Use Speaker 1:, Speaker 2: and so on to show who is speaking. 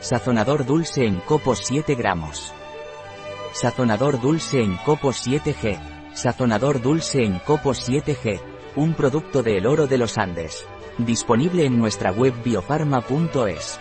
Speaker 1: Sazonador dulce en copos 7 gramos. Sazonador dulce en copos 7G. Sazonador dulce en copos 7G. Un producto de El Oro de los Andes. Disponible en nuestra web biofarma.es.